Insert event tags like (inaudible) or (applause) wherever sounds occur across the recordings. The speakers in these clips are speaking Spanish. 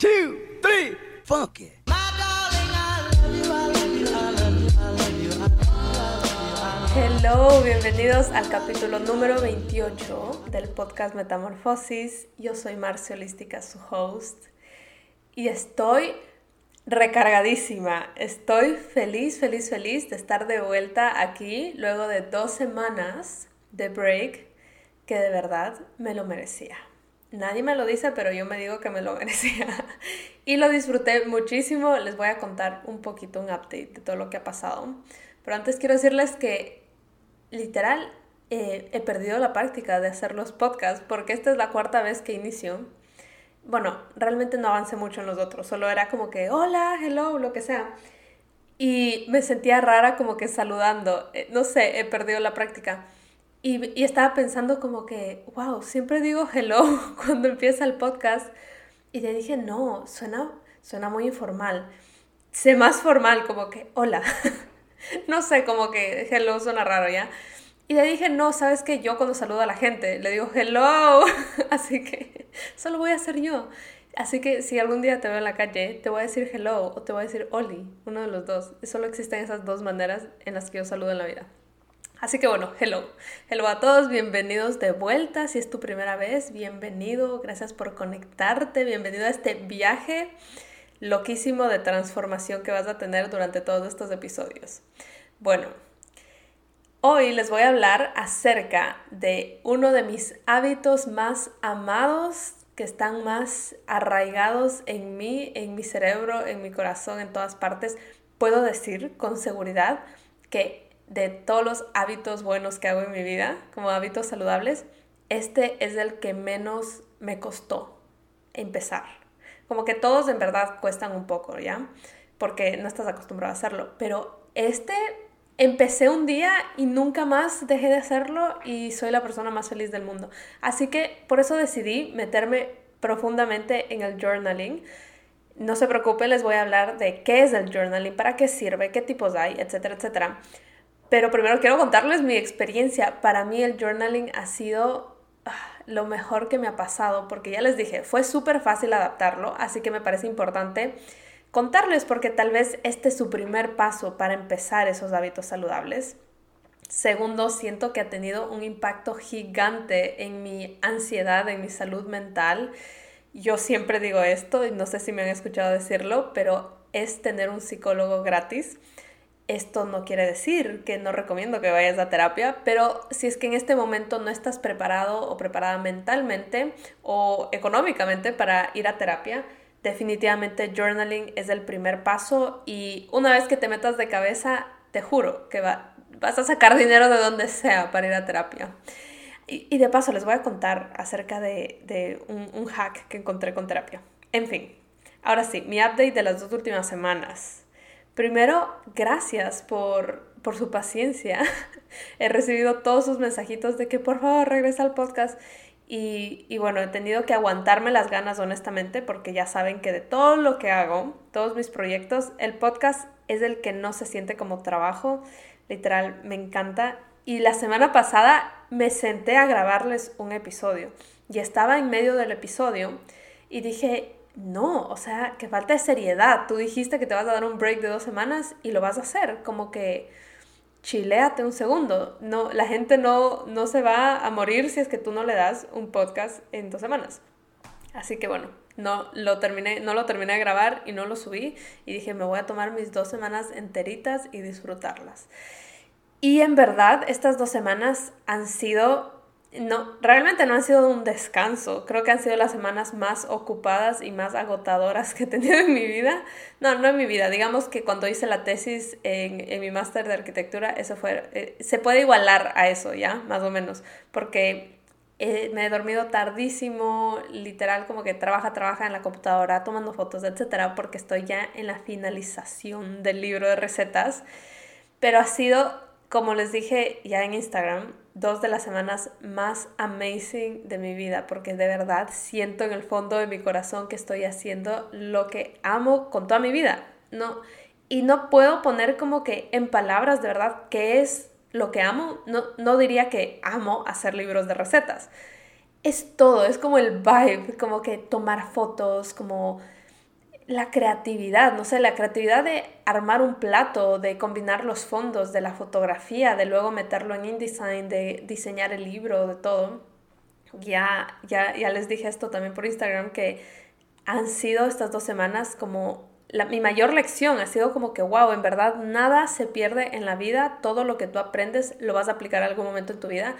two, three, funky. Hello, bienvenidos al capítulo número 28 del podcast Metamorfosis. Yo soy Marcia Holística, su host, y estoy recargadísima. Estoy feliz, feliz, feliz de estar de vuelta aquí luego de dos semanas de break que de verdad me lo merecía. Nadie me lo dice, pero yo me digo que me lo (laughs) merecía. y lo disfruté muchísimo. Les voy a contar un poquito un update de todo lo que ha pasado. Pero antes quiero decirles que literal eh, he perdido la práctica de hacer los podcasts porque esta es la cuarta vez que inicio. Bueno, realmente no avancé mucho en los otros, solo era como que hola, hello, lo que sea. Y me sentía rara como que saludando. Eh, no sé, he perdido la práctica. Y, y, estaba pensando como que, wow, siempre digo hello (laughs) cuando empieza el podcast. Y le dije, no, suena, suena muy informal. Sé más formal, como que, hola. (laughs) no sé, como que hello suena raro ya. Y le dije, no, sabes que yo cuando saludo a la gente le digo hello. (laughs) Así que solo voy a ser yo. Así que si algún día te veo en la calle, te voy a decir hello o te voy a decir oli, uno de los dos. Solo existen esas dos maneras en las que yo saludo en la vida. Así que bueno, hello. Hello a todos, bienvenidos de vuelta. Si es tu primera vez, bienvenido. Gracias por conectarte. Bienvenido a este viaje loquísimo de transformación que vas a tener durante todos estos episodios. Bueno, hoy les voy a hablar acerca de uno de mis hábitos más amados que están más arraigados en mí, en mi cerebro, en mi corazón, en todas partes. Puedo decir con seguridad que de todos los hábitos buenos que hago en mi vida, como hábitos saludables, este es el que menos me costó empezar. Como que todos en verdad cuestan un poco, ¿ya? Porque no estás acostumbrado a hacerlo. Pero este empecé un día y nunca más dejé de hacerlo y soy la persona más feliz del mundo. Así que por eso decidí meterme profundamente en el journaling. No se preocupen, les voy a hablar de qué es el journaling, para qué sirve, qué tipos hay, etcétera, etcétera. Pero primero quiero contarles mi experiencia. Para mí el journaling ha sido ah, lo mejor que me ha pasado, porque ya les dije, fue súper fácil adaptarlo, así que me parece importante contarles porque tal vez este es su primer paso para empezar esos hábitos saludables. Segundo, siento que ha tenido un impacto gigante en mi ansiedad, en mi salud mental. Yo siempre digo esto y no sé si me han escuchado decirlo, pero es tener un psicólogo gratis. Esto no quiere decir que no recomiendo que vayas a terapia, pero si es que en este momento no estás preparado o preparada mentalmente o económicamente para ir a terapia, definitivamente journaling es el primer paso y una vez que te metas de cabeza, te juro que vas a sacar dinero de donde sea para ir a terapia. Y, de paso les voy a contar acerca de, un, un hack que encontré con terapia. En fin, ahora sí, mi update de las dos últimas semanas. Primero, gracias por, por su paciencia. (laughs) he recibido todos sus mensajitos de que por favor regresa al podcast. Y, y, bueno, he tenido que aguantarme las ganas honestamente porque ya saben que de todo lo que hago, todos mis proyectos, el podcast es el que no se siente como trabajo. Literal, me encanta. Y la semana pasada me senté a grabarles un episodio y estaba en medio del episodio y dije, no, o sea, que falta de seriedad. Tú dijiste que te vas a dar un break de dos semanas y lo vas a hacer. Como que chiléate un segundo. No, la gente no, no se va a morir si es que tú no le das un podcast en dos semanas. Así que bueno, no lo terminé, no lo terminé de grabar y no lo subí. Y dije, me voy a tomar mis dos semanas enteritas y disfrutarlas. Y en verdad, estas dos semanas han sido no, realmente no han sido un descanso. Creo que han sido las semanas más ocupadas y más agotadoras que he tenido en mi vida. No, no en mi vida. Digamos que cuando hice la tesis en, mi máster de arquitectura, eso fue, eh, se puede igualar a eso, ¿ya? Más o menos. Porque eh, me he dormido tardísimo, literal como que trabaja, trabaja en la computadora, tomando fotos, etcétera, porque estoy ya en la finalización del libro de recetas. Pero ha sido, como les dije ya en Instagram, dos de las semanas más amazing de mi vida, porque de verdad siento en el fondo de mi corazón que estoy haciendo lo que amo con toda mi vida. No, y no puedo poner como que en palabras de verdad qué es lo que amo. No, no diría que amo hacer libros de recetas. Es todo, es como el vibe, como que tomar fotos, como la creatividad, no sé, la creatividad de armar un plato, de combinar los fondos, de la fotografía, de luego meterlo en InDesign, de diseñar el libro, de todo. Ya, ya, ya les dije esto también por Instagram, que han sido estas dos semanas como mi mayor lección ha sido como que, wow, en verdad nada se pierde en la vida, todo lo que tú aprendes lo vas a aplicar algún momento en tu vida.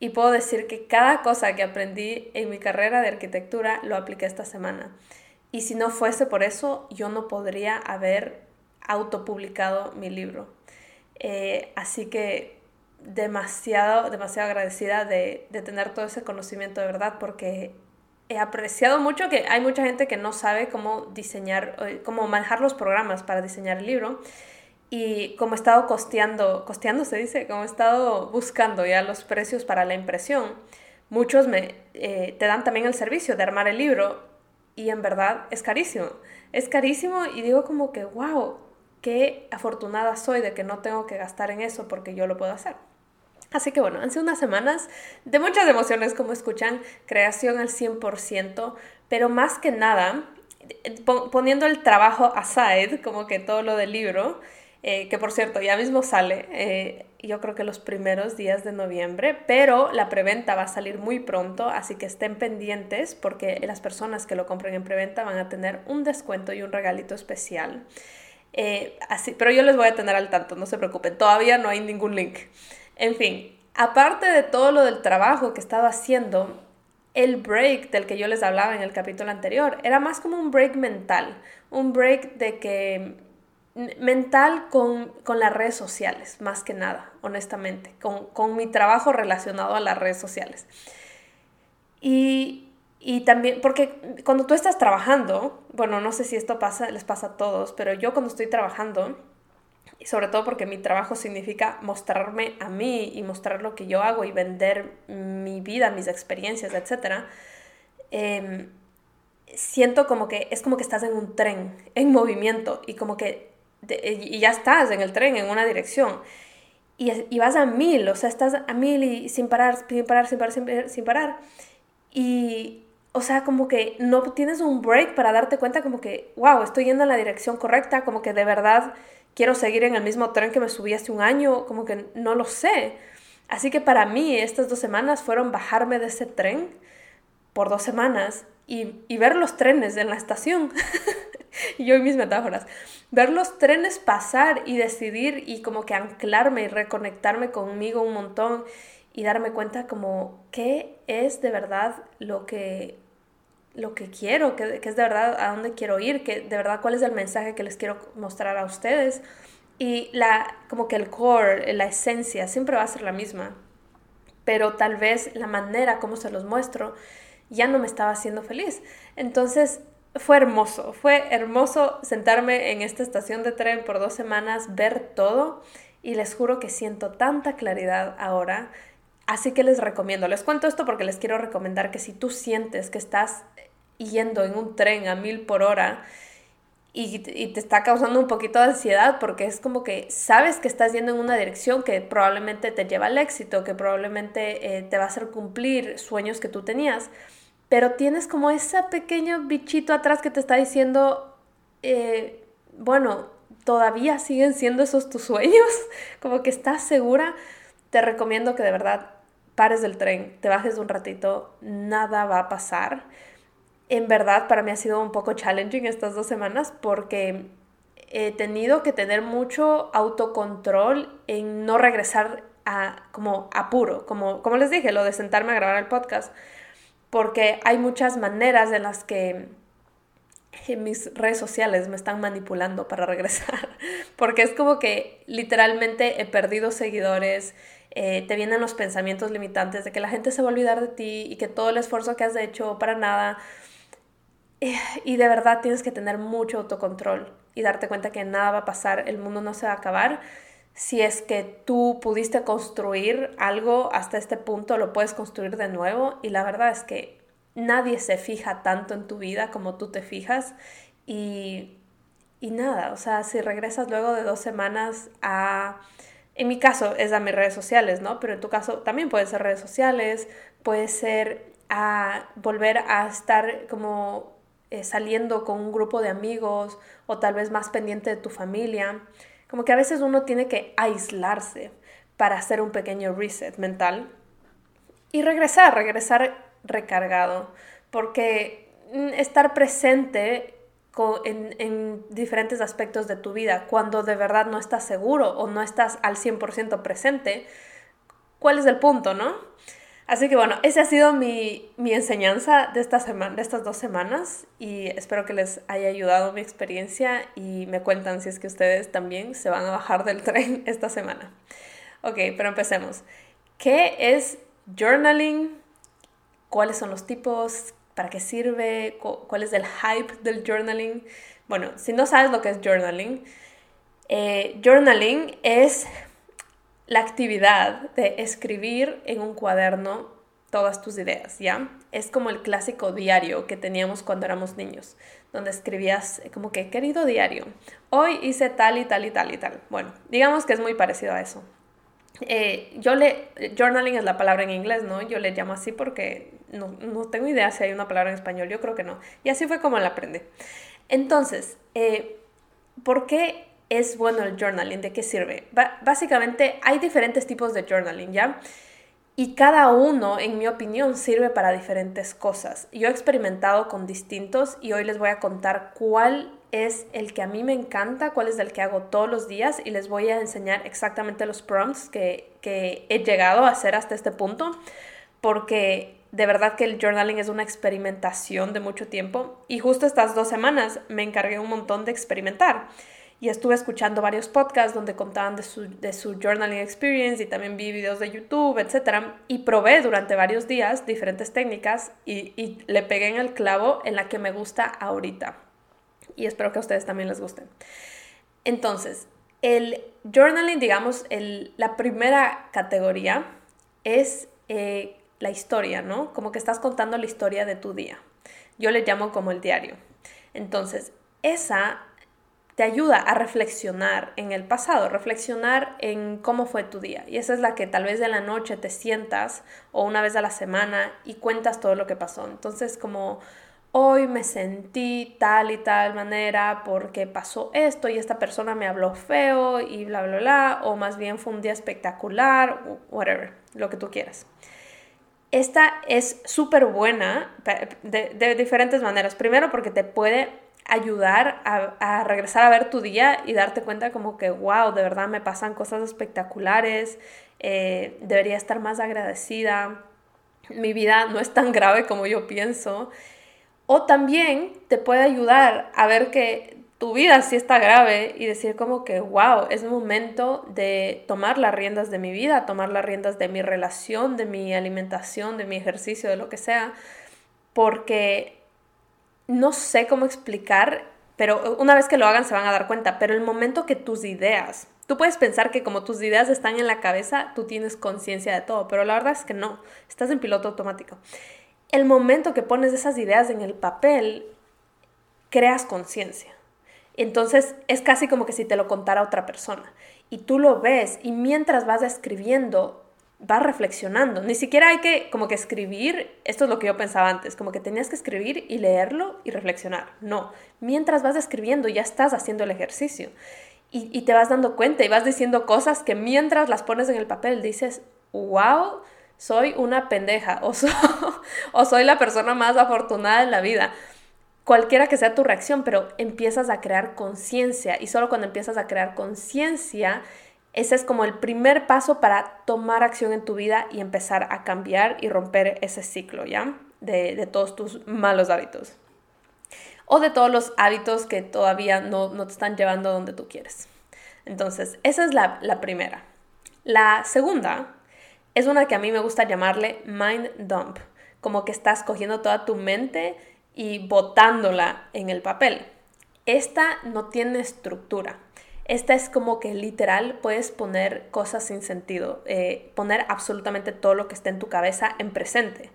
Y puedo decir que cada cosa que aprendí en mi carrera de arquitectura lo apliqué esta semana. Y si no fuese por eso, yo no podría haber autopublicado mi libro. Eh, así que demasiado, demasiado agradecida de, de, tener todo ese conocimiento de verdad porque he apreciado mucho que hay mucha gente que no sabe cómo diseñar, eh, cómo manejar los programas para diseñar el libro. Y como he estado costeando, costeando se dice, como he estado buscando ya los precios para la impresión, muchos me, eh, te dan también el servicio de armar el libro y en verdad es carísimo. Es carísimo y digo como que, wow, qué afortunada soy de que no tengo que gastar en eso porque yo lo puedo hacer. Así que bueno, han sido unas semanas de muchas emociones, como escuchan, creación al 100%, pero más que nada, poniendo el trabajo aside, como que todo lo del libro, eh, que por cierto ya mismo sale, eh, yo creo que los primeros días de noviembre, pero la preventa va a salir muy pronto, así que estén pendientes porque las personas que lo compren en preventa van a tener un descuento y un regalito especial. Eh, así, pero yo les voy a tener al tanto, no se preocupen, todavía no hay ningún link. En fin, aparte de todo lo del trabajo que estaba haciendo, el break del que yo les hablaba en el capítulo anterior era más como un break mental, un break de que mental con, las redes sociales, más que nada, honestamente, con, mi trabajo relacionado a las redes sociales. Y, también, porque cuando tú estás trabajando, bueno, no sé si esto pasa, les pasa a todos, pero yo cuando estoy trabajando, y sobre todo porque mi trabajo significa mostrarme a mí y mostrar lo que yo hago y vender mi vida, mis experiencias, etc., em, siento como que es como que estás en un tren, en movimiento, y como que y ya estás en el tren, en una dirección. Y, y, vas a mil, o sea, estás a mil y sin parar, sin parar, sin parar, sin parar, sin parar. Y, o sea, como que no tienes un break para darte cuenta como que, wow, estoy yendo en la dirección correcta, como que de verdad quiero seguir en el mismo tren que me subí hace un año, como que no lo sé. Así que para mí estas dos semanas fueron bajarme de ese tren por dos semanas y, ver los trenes en la estación. (laughs) yo y mis metáforas. Ver los trenes pasar y decidir y como que anclarme y reconectarme conmigo un montón y darme cuenta como qué es de verdad lo que lo que quiero, qué, es de verdad a dónde quiero ir, que de verdad cuál es el mensaje que les quiero mostrar a ustedes. Y la, como que el core, la esencia, siempre va a ser la misma. Pero tal vez la manera como se los muestro ya no me estaba haciendo feliz. Entonces, fue hermoso, fue hermoso sentarme en esta estación de tren por dos semanas, ver todo y les juro que siento tanta claridad ahora. Así que les recomiendo, les cuento esto porque les quiero recomendar que si tú sientes que estás yendo en un tren a mil por hora y, te está causando un poquito de ansiedad porque es como que sabes que estás yendo en una dirección que probablemente te lleva al éxito, que probablemente eh, te va a hacer cumplir sueños que tú tenías, pero tienes como ese pequeño bichito atrás que te está diciendo, eh, bueno, todavía siguen siendo esos tus sueños, (laughs) como que estás segura, te recomiendo que de verdad pares del tren, te bajes un ratito, nada va a pasar. En verdad, para mí ha sido un poco challenging estas dos semanas porque he tenido que tener mucho autocontrol en no regresar a como apuro, como, como les dije, lo de sentarme a grabar el podcast porque hay muchas maneras en las que mis redes sociales me están manipulando para (laughs) regresar, porque es como que literalmente he perdido seguidores, eh, te vienen los pensamientos limitantes de que la gente se va a olvidar de ti y que todo el esfuerzo que has hecho para nada. Eh, y de verdad tienes que tener mucho autocontrol y darte cuenta que nada va a pasar, el mundo no se va a acabar si es que tú pudiste construir algo hasta este punto, lo puedes construir de nuevo y la verdad es que nadie se fija tanto en tu vida como tú te fijas y, y nada, o sea, si regresas luego de dos semanas a... En mi caso es a mis redes sociales, ¿no? Pero en tu caso también puede ser redes sociales, puede ser a volver a estar como eh, saliendo con un grupo de amigos o tal vez más pendiente de tu familia. Como que a veces uno tiene que aislarse para hacer un pequeño reset mental y regresar, regresar recargado, porque mm, estar presente en, en, diferentes aspectos de tu vida cuando de verdad no estás seguro o no estás al 100% presente, ¿cuál es el punto, no? Así que bueno, esa ha sido mi, mi enseñanza de, esta semana, de estas dos semanas y espero que les haya ayudado mi experiencia y me cuentan si es que ustedes también se van a bajar del (laughs) tren esta semana. Ok, pero empecemos. ¿Qué es journaling? ¿Cuáles son los tipos? ¿Para qué sirve? ¿Cuál es el hype del journaling? Bueno, si no sabes lo que es journaling, eh, journaling es la actividad de escribir en un cuaderno todas tus ideas, ¿ya? Es como el clásico diario que teníamos cuando éramos niños, donde escribías como que, querido diario, hoy hice tal y tal y tal y tal. Bueno, digamos que es muy parecido a eso. Eh, yo le, journaling es la palabra en inglés, ¿no? Yo le llamo así porque no, no, tengo idea si hay una palabra en español, yo creo que no. Y así fue como la aprendí. Entonces, eh, ¿por qué es bueno el journaling? ¿De qué sirve? básicamente hay diferentes tipos de journaling, ¿ya? Y cada uno, en mi opinión, sirve para diferentes cosas. Yo he experimentado con distintos y hoy les voy a contar cuál es el que a mí me encanta, cuál es el que hago todos los días y les voy a enseñar exactamente los prompts que, que he llegado a hacer hasta este punto, porque de verdad que el journaling es una experimentación de mucho tiempo y justo estas dos semanas me encargué un montón de experimentar y estuve escuchando varios podcasts donde contaban de su, de su journaling experience y también vi videos de YouTube, etc. Y probé durante varios días diferentes técnicas y, y le pegué en el clavo en la que me gusta ahorita. Y espero que a ustedes también les guste. Entonces, el journaling, digamos, el, la primera categoría es eh, la historia, ¿no? Como que estás contando la historia de tu día. Yo le llamo como el diario. Entonces, esa te ayuda a reflexionar en el pasado, reflexionar en cómo fue tu día. Y esa es la que tal vez de la noche te sientas o una vez a la semana y cuentas todo lo que pasó. Entonces como hoy me sentí tal y tal manera porque pasó esto y esta persona me habló feo y bla, bla, bla, o más bien fue un día espectacular, whatever, lo que tú quieras. Esta es súper buena de, de diferentes maneras. Primero porque te puede ayudar a, regresar a ver tu día y darte cuenta como que, wow, de verdad me pasan cosas espectaculares, eh, debería estar más agradecida, mi vida no es tan grave como yo pienso. O también te puede ayudar a ver que tu vida sí está grave y decir como que, wow, es momento de tomar las riendas de mi vida, tomar las riendas de mi relación, de mi alimentación, de mi ejercicio, de lo que sea, porque no sé cómo explicar, pero una vez que lo hagan se van a dar cuenta, pero el momento que tus ideas, tú puedes pensar que como tus ideas están en la cabeza, tú tienes conciencia de todo, pero la verdad es que no, estás en piloto automático. El momento que pones esas ideas en el papel, creas conciencia. Entonces es casi como que si te lo contara otra persona. Y tú lo ves y mientras vas escribiendo, vas reflexionando. Ni siquiera hay que como que escribir, esto es lo que yo pensaba antes, como que tenías que escribir y leerlo y reflexionar. No, mientras vas escribiendo ya estás haciendo el ejercicio y, te vas dando cuenta y vas diciendo cosas que mientras las pones en el papel dices, wow, soy una pendeja o, (laughs) o soy la persona más afortunada en la vida. Cualquiera que sea tu reacción, pero empiezas a crear conciencia y solo cuando empiezas a crear conciencia, ese es como el primer paso para tomar acción en tu vida y empezar a cambiar y romper ese ciclo, ¿ya? De, todos tus malos hábitos. O de todos los hábitos que todavía no, te están llevando donde tú quieres. Entonces, esa es la, la primera. La segunda es una que a mí me gusta llamarle mind dump, como que estás cogiendo toda tu mente y botándola en el papel. Esta no tiene estructura. Esta es como que literal puedes poner cosas sin sentido, eh, poner absolutamente todo lo que esté en tu cabeza en presente.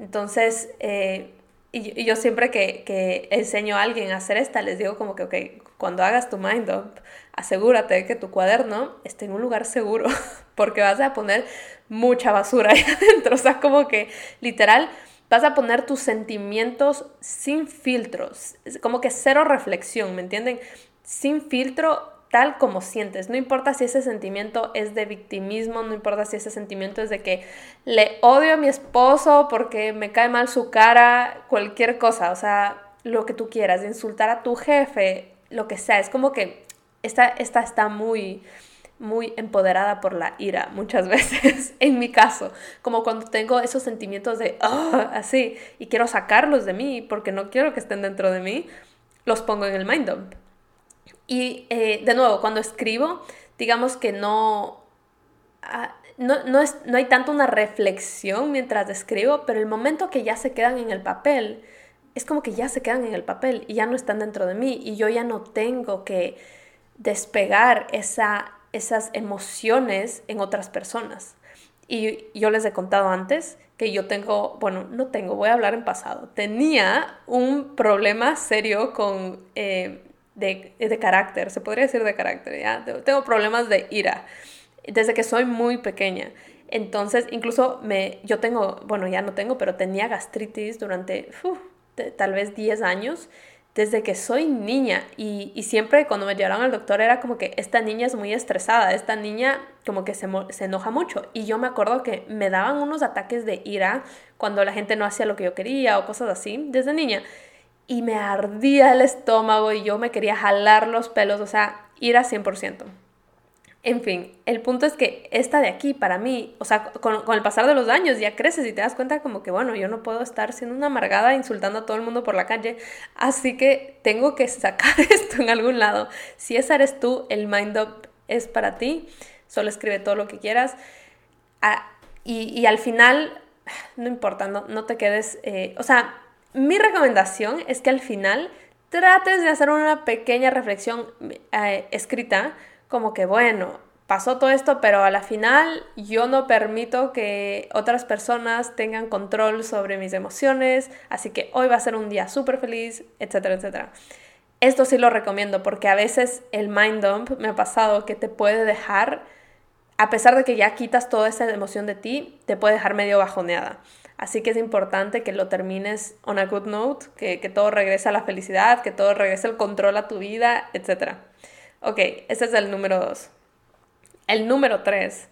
Entonces, eh, y, yo siempre que, enseño a alguien a hacer esta, les digo como que, ok, cuando hagas tu mind up, asegúrate de que tu cuaderno esté en un lugar seguro, (laughs) porque vas a poner mucha basura ahí (laughs) adentro. O sea, como que literal, vas a poner tus sentimientos sin filtros, como que cero reflexión, ¿me entienden? Sin filtro tal como sientes. No importa si ese sentimiento es de victimismo, no importa si ese sentimiento es de que le odio a mi esposo porque me cae mal su cara, cualquier cosa, o sea, lo que tú quieras, de insultar a tu jefe, lo que sea. Es como que esta, esta está muy muy empoderada por la ira muchas (laughs) veces, en mi caso, como cuando tengo esos sentimientos de ah", así y quiero sacarlos de mí porque no quiero que estén dentro de mí, los pongo en el mind dump. Y eh, de nuevo, cuando escribo, digamos que no, ah, no, no, es, no hay tanto una reflexión mientras escribo, pero el momento que ya se quedan en el papel, es como que ya se quedan en el papel y ya no están dentro de mí y yo ya no tengo que despegar esa, esas emociones en otras personas. Y yo les he contado antes que yo tengo, bueno, no tengo, voy a hablar en pasado, tenía un problema serio con eh, de, carácter, se podría decir de carácter, ¿ya? Tengo problemas de ira desde que soy muy pequeña. Entonces, incluso me, yo tengo, bueno, ya no tengo, pero tenía gastritis durante tal vez 10 años desde que soy niña y, y, siempre cuando me llevaron al doctor era como que esta niña es muy estresada, esta niña como que se, se, enoja mucho y yo me acuerdo que me daban unos ataques de ira cuando la gente no hacía lo que yo quería o cosas así desde niña y me ardía el estómago y yo me quería jalar los pelos, o sea, ir a 100%. En fin, el punto es que esta de aquí, para mí, o sea, con, el pasar de los años ya creces y te das cuenta como que, bueno, yo no puedo estar siendo una amargada insultando a todo el mundo por la calle, así que tengo que sacar (laughs) esto en algún lado. Si esa eres tú, el Mind Up es para ti, solo escribe todo lo que quieras. Ah, y, al final, (sighs) no importa, no, no te quedes, eh, o sea, mi recomendación es que al final trates de hacer una pequeña reflexión eh, escrita, como que, bueno, pasó todo esto, pero a la final yo no permito que otras personas tengan control sobre mis emociones, así que hoy va a ser un día súper feliz, etcétera, etcétera. Esto sí lo recomiendo porque a veces el mind dump me ha pasado que te puede dejar, a pesar de que ya quitas toda esa emoción de ti, te puede dejar medio bajoneada. Así que es importante que lo termines on a good note, que, todo regrese a la felicidad, que todo regrese al control a tu vida, etc. Ok, ese es el número dos. El número tres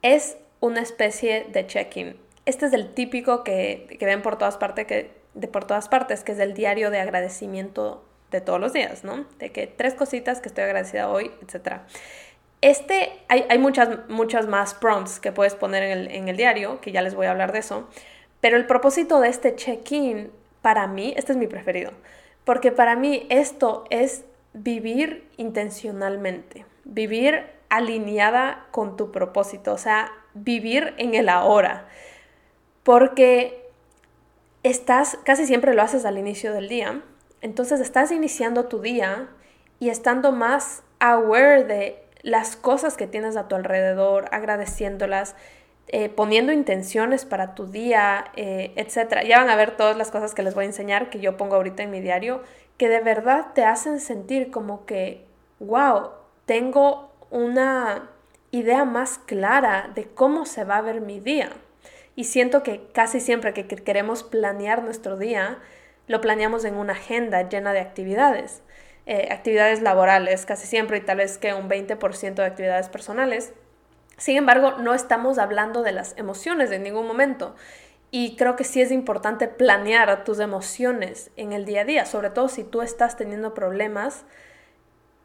es una especie de check-in. Este es el típico que, ven por todas, partes, que, de por todas partes, que es el diario de agradecimiento de todos los días, ¿no? De que tres cositas que estoy agradecida hoy, etc. Este, hay, muchas, muchas más prompts que puedes poner en el, en el diario, que ya les voy a hablar de eso, pero el propósito de este check-in, para mí, este es mi preferido, porque para mí esto es vivir intencionalmente, vivir alineada con tu propósito, o sea, vivir en el ahora, porque estás, casi siempre lo haces al inicio del día, entonces estás iniciando tu día y estando más aware de las cosas que tienes a tu alrededor, agradeciéndolas, eh, poniendo intenciones para tu día, eh, etc. Ya van a ver todas las cosas que les voy a enseñar, que yo pongo ahorita en mi diario, que de verdad te hacen sentir como que, wow, tengo una idea más clara de cómo se va a ver mi día. Y siento que casi siempre que queremos planear nuestro día, lo planeamos en una agenda llena de actividades. Eh, actividades laborales casi siempre y tal vez que un 20% de actividades personales. Sin embargo, no estamos hablando de las emociones en ningún momento. Y creo que sí es importante planear tus emociones en el día a día, sobre todo si tú estás teniendo problemas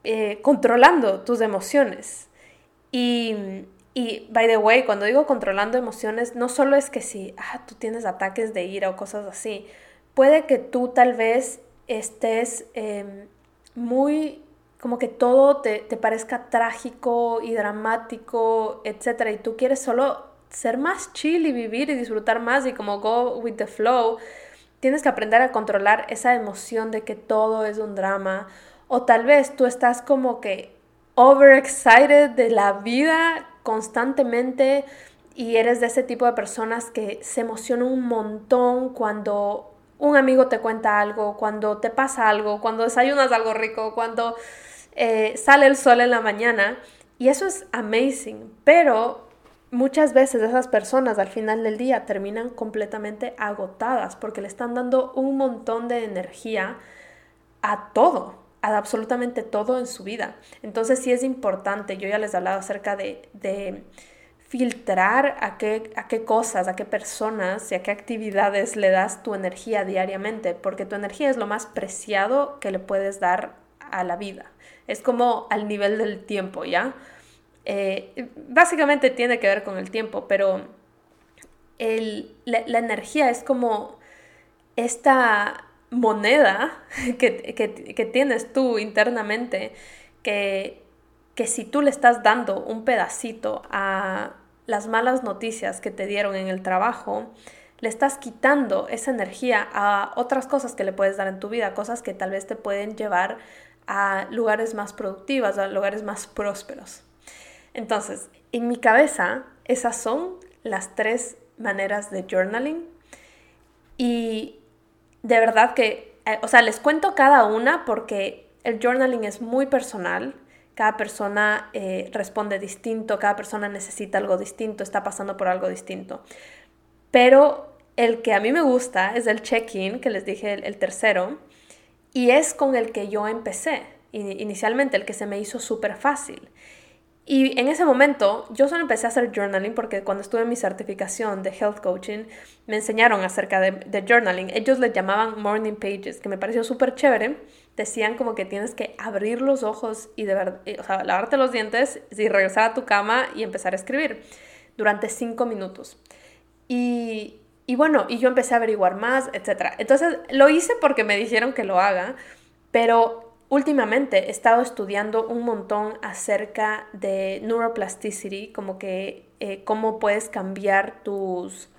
eh, controlando tus emociones. Y, y, by the way, cuando digo controlando emociones, no solo es que si ah, tú tienes ataques de ira o cosas así, puede que tú tal vez estés em, muy como que todo te, parezca trágico y dramático, etcétera, y tú quieres solo ser más chill y vivir y disfrutar más y como go with the flow, tienes que aprender a controlar esa emoción de que todo es un drama. O tal vez tú estás como que overexcited de la vida constantemente y eres de ese tipo de personas que se emocionan un montón cuando un amigo te cuenta algo, cuando te pasa algo, cuando desayunas algo rico, cuando eh, sale el sol en la mañana y eso es amazing, pero muchas veces esas personas al final del día terminan completamente agotadas porque le están dando un montón de energía a todo, a absolutamente todo en su vida. Entonces sí es importante, yo ya les he hablado acerca de, de filtrar a qué, a qué cosas, a qué personas y a qué actividades le das tu energía diariamente, porque tu energía es lo más preciado que le puedes dar a la vida. Es como al nivel del tiempo, ¿ya? Eh, básicamente tiene que ver con el tiempo, pero la, energía es como esta moneda (laughs) que, tienes tú internamente, que, que si tú le estás dando un pedacito a las malas noticias que te dieron en el trabajo, le estás quitando esa energía a otras cosas que le puedes dar en tu vida, cosas que tal vez te pueden llevar a lugares más productivos, a lugares más prósperos. Entonces, en mi cabeza, esas son las tres maneras de journaling. Y de verdad que, eh, o sea, les cuento cada una porque el journaling es muy personal. Cada persona eh, responde distinto, cada persona necesita algo distinto, está pasando por algo distinto. Pero el que a mí me gusta es el check-in, que les dije el tercero, y es con el que yo empecé inicialmente, el que se me hizo súper fácil. Y en ese momento yo solo empecé a hacer journaling porque cuando estuve en mi certificación de health coaching me enseñaron acerca de, journaling. Ellos le llamaban morning pages, que me pareció súper chévere. Decían como que tienes que abrir los ojos y de lavarte los dientes y regresar a tu cama y empezar a escribir durante cinco minutos. Y, y bueno, y yo empecé a averiguar más, etc. Entonces lo hice porque me dijeron que lo haga, pero últimamente he estado estudiando un montón acerca de neuroplasticity, como que eh, cómo puedes cambiar tus,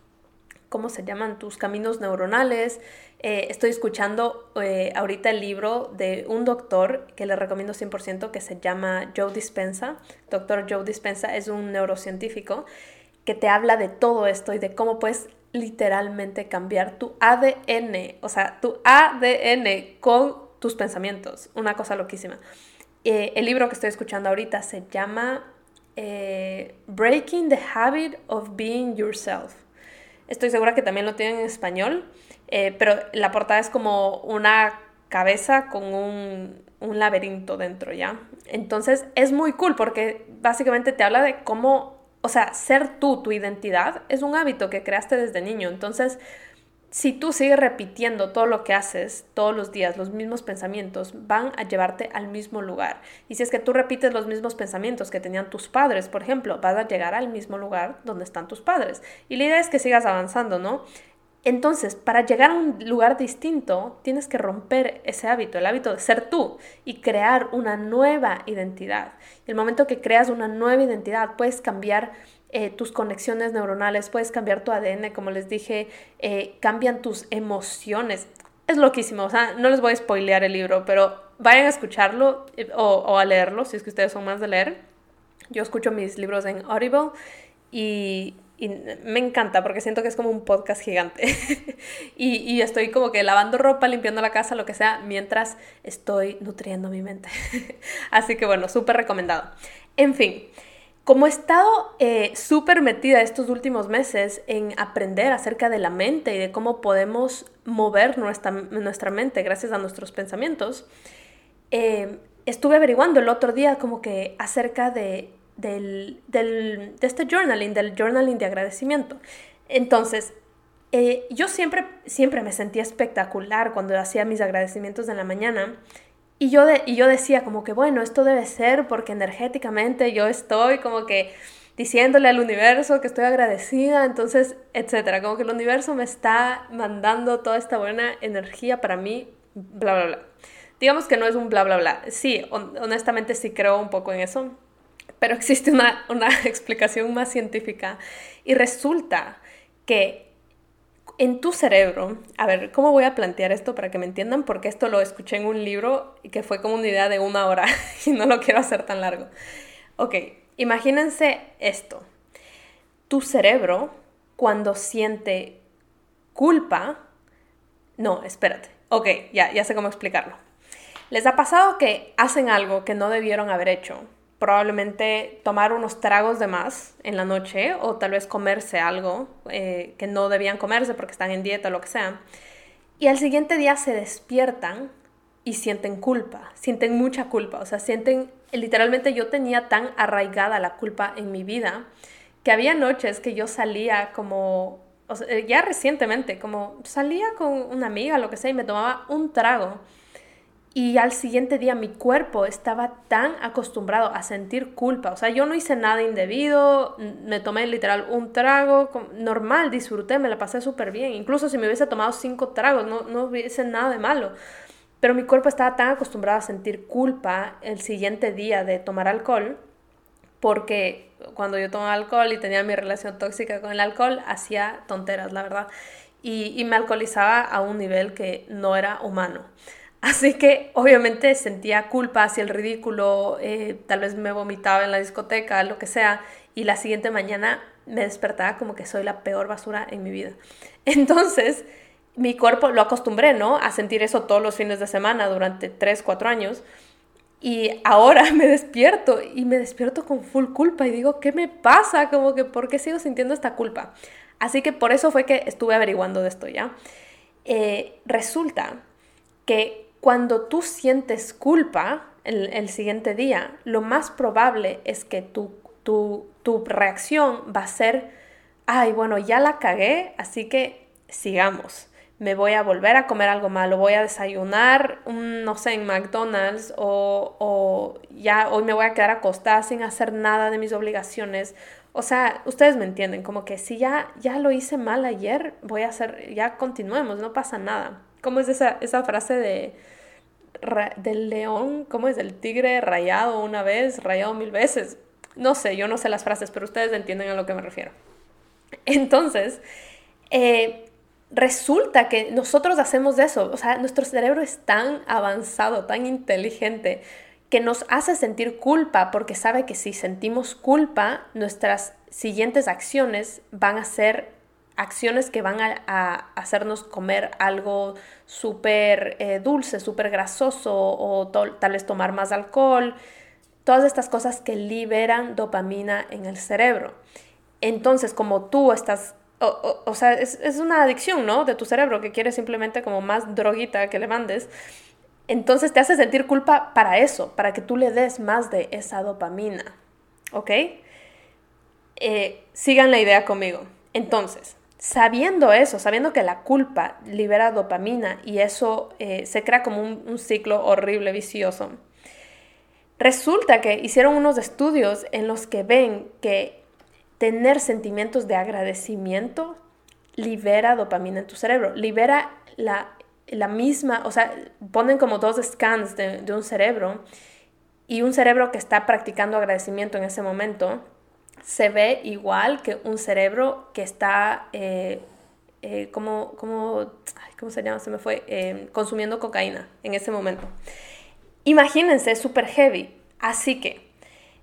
¿cómo se llaman? Tus caminos neuronales. Eh, estoy escuchando eh, ahorita el libro de un doctor que le recomiendo 100% que se llama Joe Dispensa. Doctor Joe Dispensa es un neurocientífico que te habla de todo esto y de cómo puedes literalmente cambiar tu ADN, o sea, tu ADN con tus pensamientos, una cosa loquísima. Eh, el libro que estoy escuchando ahorita se llama eh, Breaking the Habit of Being Yourself. Estoy segura que también lo tienen en español, eh, pero la portada es como una cabeza con un, un laberinto dentro, ¿ya? Entonces es muy cool porque básicamente te habla de cómo o sea, ser tú, tu identidad, es un hábito que creaste desde niño. Entonces, si tú sigues repitiendo todo lo que haces todos los días, los mismos pensamientos van a llevarte al mismo lugar. Y si es que tú repites los mismos pensamientos que tenían tus padres, por ejemplo, vas a llegar al mismo lugar donde están tus padres. Y la idea es que sigas avanzando, ¿no? Entonces, para llegar a un lugar distinto, tienes que romper ese hábito, el hábito de ser tú y crear una nueva identidad. El momento que creas una nueva identidad, puedes cambiar eh, tus conexiones neuronales, puedes cambiar tu ADN, como les dije, eh, cambian tus emociones. Es loquísimo, o sea, no les voy a spoilear el libro, pero vayan a escucharlo eh, o, o a leerlo, si es que ustedes son más de leer. Yo escucho mis libros en Audible y me encanta porque siento que es como un podcast gigante. (laughs) y, y, estoy como que lavando ropa, limpiando la casa, lo que sea, mientras estoy nutriendo mi mente. (laughs) Así que bueno, súper recomendado. En fin, como he estado eh, súper metida estos últimos meses en aprender acerca de la mente y de cómo podemos mover nuestra, nuestra mente gracias a nuestros pensamientos, eh, estuve averiguando el otro día como que acerca de del, del, de este journaling, del journaling de agradecimiento. Entonces, eh, yo siempre, siempre me sentía espectacular cuando hacía mis agradecimientos en la mañana. Y yo, de, y yo decía como que, bueno, esto debe ser porque energéticamente yo estoy como que diciéndole al universo que estoy agradecida, entonces, etcétera. Como que el universo me está mandando toda esta buena energía para mí, bla, bla, bla. Digamos que no es un bla, bla, bla. Sí, honestamente sí creo un poco en eso pero existe una, (laughs) explicación más científica y resulta que en tu cerebro, a ver, ¿cómo voy a plantear esto para que me entiendan? Porque esto lo escuché en un libro y que fue como una idea de una hora (laughs) y no lo quiero hacer tan largo. Ok, imagínense esto. Tu cerebro, cuando siente culpa, no, espérate. Ok, ya, ya sé cómo explicarlo. ¿Les ha pasado que hacen algo que no debieron haber hecho probablemente tomar unos tragos de más en la noche o tal vez comerse algo eh, que no debían comerse porque están en dieta o lo que sea. Y al siguiente día se despiertan y sienten culpa, sienten mucha culpa, o sea, sienten, literalmente yo tenía tan arraigada la culpa en mi vida que había noches que yo salía como, ya recientemente, como salía con una amiga, lo que sea, y me tomaba un trago y al siguiente día mi cuerpo estaba tan acostumbrado a sentir culpa. O sea, yo no hice nada indebido, me tomé literal un trago, normal, disfruté, me la pasé súper bien. Incluso si me hubiese tomado cinco tragos, no, no hubiese nada de malo. Pero mi cuerpo estaba tan acostumbrado a sentir culpa el siguiente día de tomar alcohol, porque cuando yo tomaba alcohol y tenía mi relación tóxica con el alcohol, hacía tonteras, la verdad. Y, y me alcoholizaba a un nivel que no era humano. Así que obviamente sentía culpa hacia el ridículo, eh, tal vez me vomitaba en la discoteca, lo que sea, y la siguiente mañana me despertaba como que soy la peor basura en mi vida. (laughs) Entonces, mi cuerpo lo acostumbré, ¿no? A sentir eso todos los fines de semana durante 3, 4 años. Y ahora (laughs) me despierto y me despierto con full culpa y digo, ¿qué me pasa? Como que, ¿por qué sigo sintiendo esta culpa? Así que por eso fue que estuve averiguando de esto, ¿ya? Eh, resulta que cuando tú sientes culpa el, siguiente día, lo más probable es que tu, tu, tu reacción va a ser, ay, bueno, ya la cagué, así que sigamos me voy a volver a comer algo malo, voy a desayunar, no sé, en McDonald's o, o, ya hoy me voy a quedar acostada sin hacer nada de mis obligaciones. O sea, ustedes me entienden, como que si ya, ya lo hice mal ayer, voy a hacer, ya continuemos, no pasa nada. ¿Cómo es esa, esa frase de, del león, ¿cómo es? Del tigre rayado una vez, rayado mil veces. No sé, yo no sé las frases, pero ustedes entienden a lo que me refiero. Entonces, eh, resulta que nosotros hacemos eso, o sea, nuestro cerebro es tan avanzado, tan inteligente, que nos hace sentir culpa porque sabe que si sentimos culpa, nuestras siguientes acciones van a ser acciones que van a, hacernos comer algo súper eh, dulce, súper grasoso o tal vez tomar más alcohol, todas estas cosas que liberan dopamina en el cerebro. Entonces, como tú estás, o, sea, es, una adicción, ¿no? De tu cerebro que quiere simplemente como más droguita que le mandes. Entonces te hace sentir culpa para eso, para que tú le des más de esa dopamina. ¿Ok? Eh, sigan la idea conmigo. Entonces, sabiendo eso, sabiendo que la culpa libera dopamina y eso eh, se crea como un, ciclo horrible, vicioso, resulta que hicieron unos estudios en los que ven que tener sentimientos de agradecimiento libera dopamina en tu cerebro, libera la, misma, o sea, ponen como dos scans de un cerebro y un cerebro que está practicando agradecimiento en ese momento se ve igual que un cerebro que está, eh, eh, como, como, ¿cómo se llama? Se me fue, eh, consumiendo cocaína en ese momento. Imagínense, es súper heavy. Así que,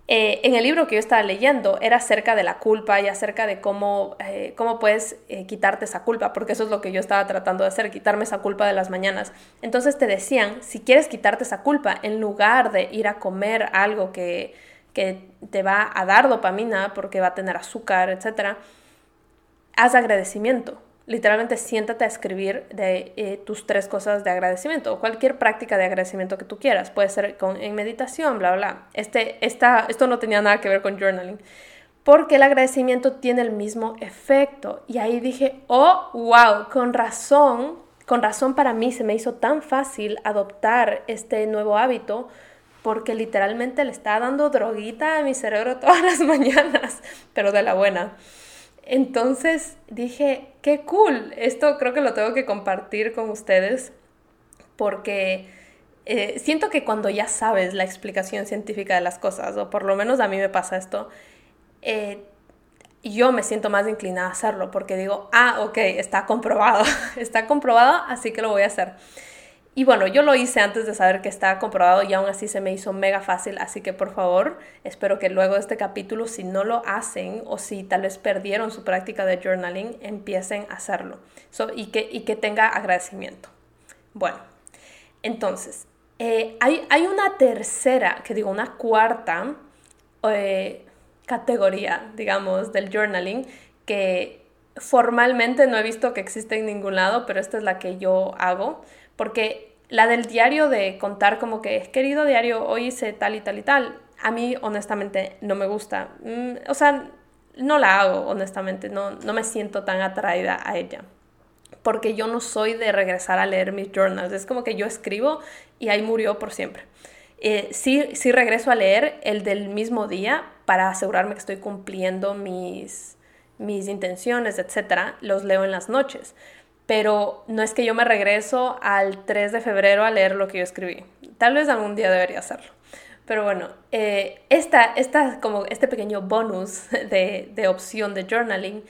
en el libro que yo estaba leyendo era acerca de la culpa y acerca de cómo, cómo puedes quitarte esa culpa, porque eso es lo que yo estaba tratando de hacer, quitarme esa culpa de las mañanas. Entonces te decían, si quieres quitarte esa culpa, en lugar de ir a comer algo que que te va a dar dopamina porque va a tener azúcar, etc., haz agradecimiento. Literalmente siéntate a escribir de eh, tus tres cosas de agradecimiento o cualquier práctica de agradecimiento que tú quieras. Puede ser con, en meditación, bla, bla. Este, esta, esto no tenía nada que ver con journaling. Porque el agradecimiento tiene el mismo efecto. Y ahí dije, oh, wow, con razón, con razón para mí se me hizo tan fácil adoptar este nuevo hábito porque literalmente le está dando droguita a mi cerebro (laughs) todas las mañanas, pero de la buena. Entonces dije, qué cool, esto creo que lo tengo que compartir con ustedes porque eh, siento que cuando ya sabes la explicación científica de las cosas, o por lo menos a mí me pasa esto, eh, yo me siento más inclinada a hacerlo porque digo, ah, ok, está comprobado, (laughs) está comprobado, así que lo voy a hacer. Y bueno, yo lo hice antes de saber que estaba comprobado y aún así se me hizo mega fácil, así que por favor, espero que luego de este capítulo, si no lo hacen o si tal vez perdieron su práctica de journaling, empiecen a hacerlo y, que, y que tenga agradecimiento. Bueno, entonces, eh, hay, hay una tercera, que digo, una cuarta eh, categoría, digamos, del journaling que formalmente no he visto que existe en ningún lado, pero esta es la que yo hago, porque la del diario de contar como que, querido diario, hoy hice tal y tal y tal, a mí honestamente no me gusta. Mm, o sea, no la hago, honestamente, no, no me siento tan atraída a ella. Porque yo no soy de regresar a leer mis journals. Es como que yo escribo y ahí murió por siempre. Eh, sí, sí regreso a leer el del mismo día para asegurarme que estoy cumpliendo mis, mis intenciones, etc. Los leo en las noches. Pero no es que yo me regreso al 3 de febrero a leer lo que yo escribí. Tal vez algún día debería hacerlo. Pero bueno, eh, esta, como este pequeño bonus de, de opción de journaling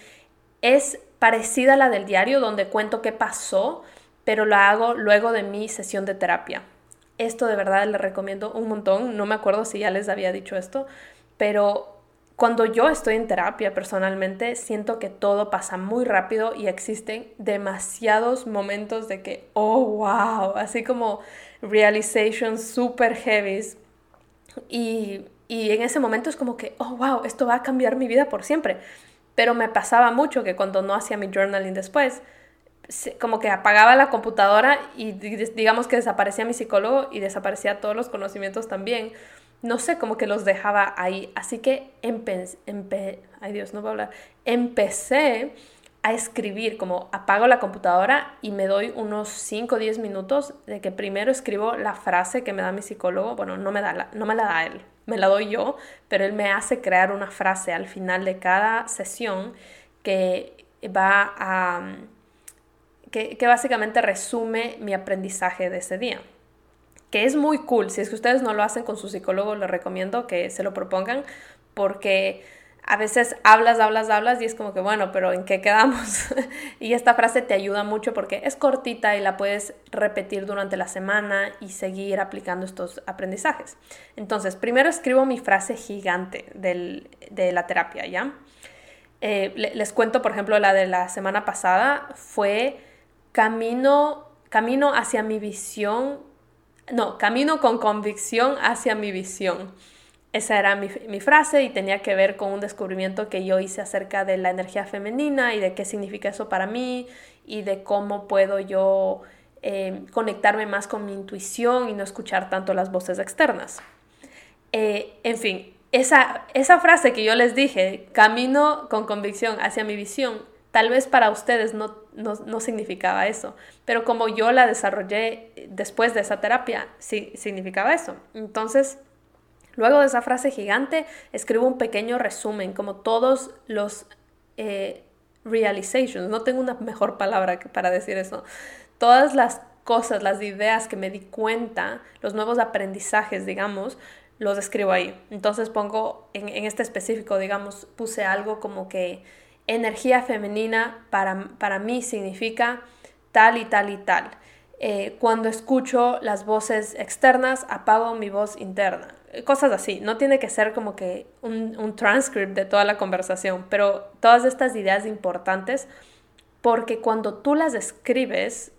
es parecida a la del diario donde cuento qué pasó, pero lo hago luego de mi sesión de terapia. Esto de verdad le recomiendo un montón. No me acuerdo si ya les había dicho esto, pero cuando yo estoy en terapia personalmente, siento que todo pasa muy rápido y existen demasiados momentos de que, oh, wow, así como realizations super heavy y, en ese momento es como que, oh, wow, esto va a cambiar mi vida por siempre. Pero me pasaba mucho que cuando no hacía mi journaling después, como que apagaba la computadora y digamos que desaparecía mi psicólogo y desaparecía todos los conocimientos también. No sé, como que los dejaba ahí. Así que empecé, ay Dios, no a hablar. Empecé a escribir, como apago la computadora y me doy unos 5 o 10 minutos de que primero escribo la frase que me da mi psicólogo, bueno, no me, da no me la da él, me la doy yo, pero él me hace crear una frase al final de cada sesión que va a... que básicamente resume mi aprendizaje de ese día que es muy cool. Si es que ustedes no lo hacen con su psicólogo, les recomiendo que se lo propongan porque a veces hablas, hablas, hablas y es como que, bueno, pero ¿en qué quedamos? (laughs) y esta frase te ayuda mucho porque es cortita y la puedes repetir durante la semana y seguir aplicando estos aprendizajes. Entonces, primero escribo mi frase gigante de la terapia, ¿ya? Eh, les cuento, por ejemplo, la de la semana pasada fue camino, camino hacia mi visión, no, camino con convicción hacia mi visión. Esa era mi, frase y tenía que ver con un descubrimiento que yo hice acerca de la energía femenina y de qué significa eso para mí y de cómo puedo yo eh, conectarme más con mi intuición y no escuchar tanto las voces externas. Eh, en fin, esa, esa frase que yo les dije, camino con convicción hacia mi visión, tal vez para ustedes no, no, no, significaba eso, pero como yo la desarrollé después de esa terapia, sí significaba eso. Entonces, Luego de esa frase gigante, escribo un pequeño resumen, como todos los eh, realizations. No tengo una mejor palabra para decir eso. Todas las cosas, las ideas que me di cuenta, los nuevos aprendizajes, digamos, los escribo ahí. Entonces pongo, en, este específico, digamos, puse algo como que energía femenina para, para mí significa tal y tal y tal. Eh, cuando escucho las voces externas, apago mi voz interna cosas así. No tiene que ser como que un, un transcript de toda la conversación, pero todas estas ideas importantes, porque cuando tú las escribes,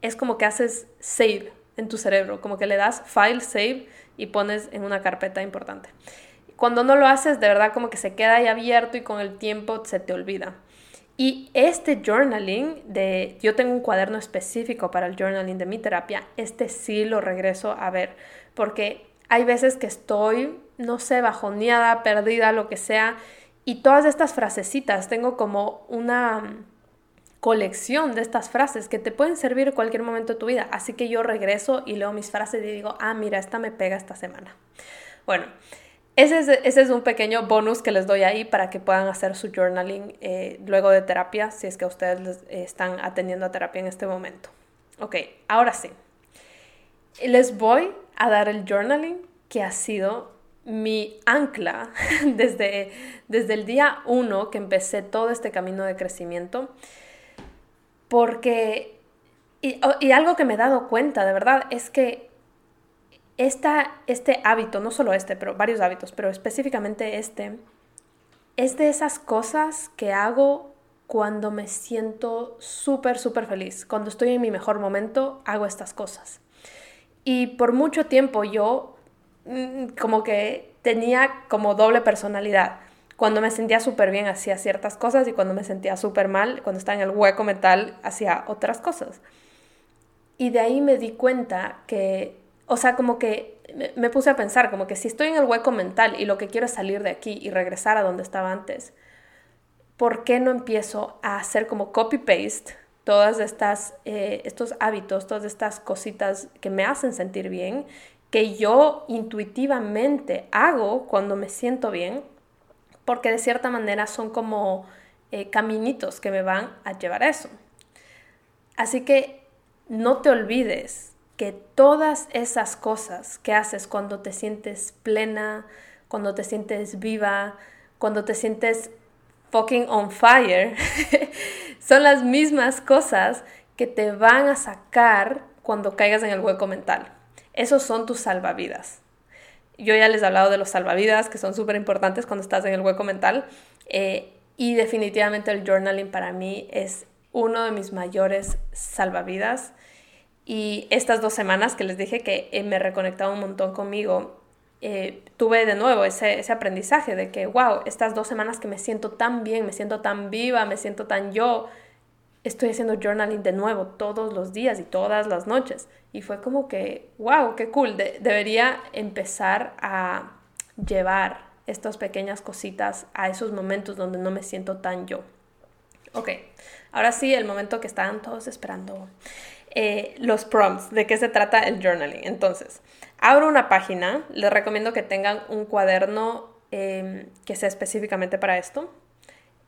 es como que haces save en tu cerebro, como que le das file save y pones en una carpeta importante. Cuando no lo haces, de verdad como que se queda ahí abierto y con el tiempo se te olvida. Y este journaling de, yo tengo un cuaderno específico para el journaling de mi terapia, este sí lo regreso a ver, porque hay veces que estoy, no sé, bajoneada, perdida, lo que sea, y todas estas frasecitas, tengo como una colección de estas frases que te pueden servir en cualquier momento de tu vida. Así que yo regreso y leo mis frases y digo, ah, mira, esta me pega esta semana. Bueno, ese es, un pequeño bonus que les doy ahí para que puedan hacer su journaling eh, luego de terapia, si es que ustedes están atendiendo a terapia en este momento. Ok, ahora sí. Les voy a dar el journaling que ha sido mi ancla (laughs) desde, desde el día uno que empecé todo este camino de crecimiento. Porque, y, y algo que me he dado cuenta de verdad es que esta, este hábito, no solo este, pero varios hábitos, pero específicamente este, es de esas cosas que hago cuando me siento súper, súper feliz. Cuando estoy en mi mejor momento, hago estas cosas. Y por mucho tiempo yo mm, como que tenía como doble personalidad. Cuando me sentía súper bien hacía ciertas cosas y cuando me sentía súper mal, cuando estaba en el hueco mental, hacía otras cosas. Y de ahí me di cuenta que, o sea, como que me puse a pensar, como que si estoy en el hueco mental y lo que quiero es salir de aquí y regresar a donde estaba antes, ¿por qué no empiezo a hacer como copy-paste todas estas, eh, estos hábitos, todas estas cositas que me hacen sentir bien, que yo intuitivamente hago cuando me siento bien, porque de cierta manera son como eh, caminitos que me van a llevar a eso. Así que no te olvides que todas esas cosas que haces cuando te sientes plena, cuando te sientes viva, cuando te sientes fucking on fire, (laughs) son las mismas cosas que te van a sacar cuando caigas en el hueco mental. Esos son tus salvavidas. Yo ya les he hablado de los salvavidas, que son súper importantes cuando estás en el hueco mental. Eh, y definitivamente el journaling para mí es uno de mis mayores salvavidas. Y estas dos semanas que les dije que me he reconectado un montón conmigo, eh, tuve de nuevo ese, ese, aprendizaje de que, wow, estas dos semanas que me siento tan bien, me siento tan viva, me siento tan yo, estoy haciendo journaling de nuevo todos los días y todas las noches. Y fue como que, wow, qué cool, debería empezar a llevar estas pequeñas cositas a esos momentos donde no me siento tan yo. Ok, ahora sí, el momento que estaban todos esperando. Eh, los prompts, de qué se trata el journaling. Entonces, abro una página, les recomiendo que tengan un cuaderno em, que sea específicamente para esto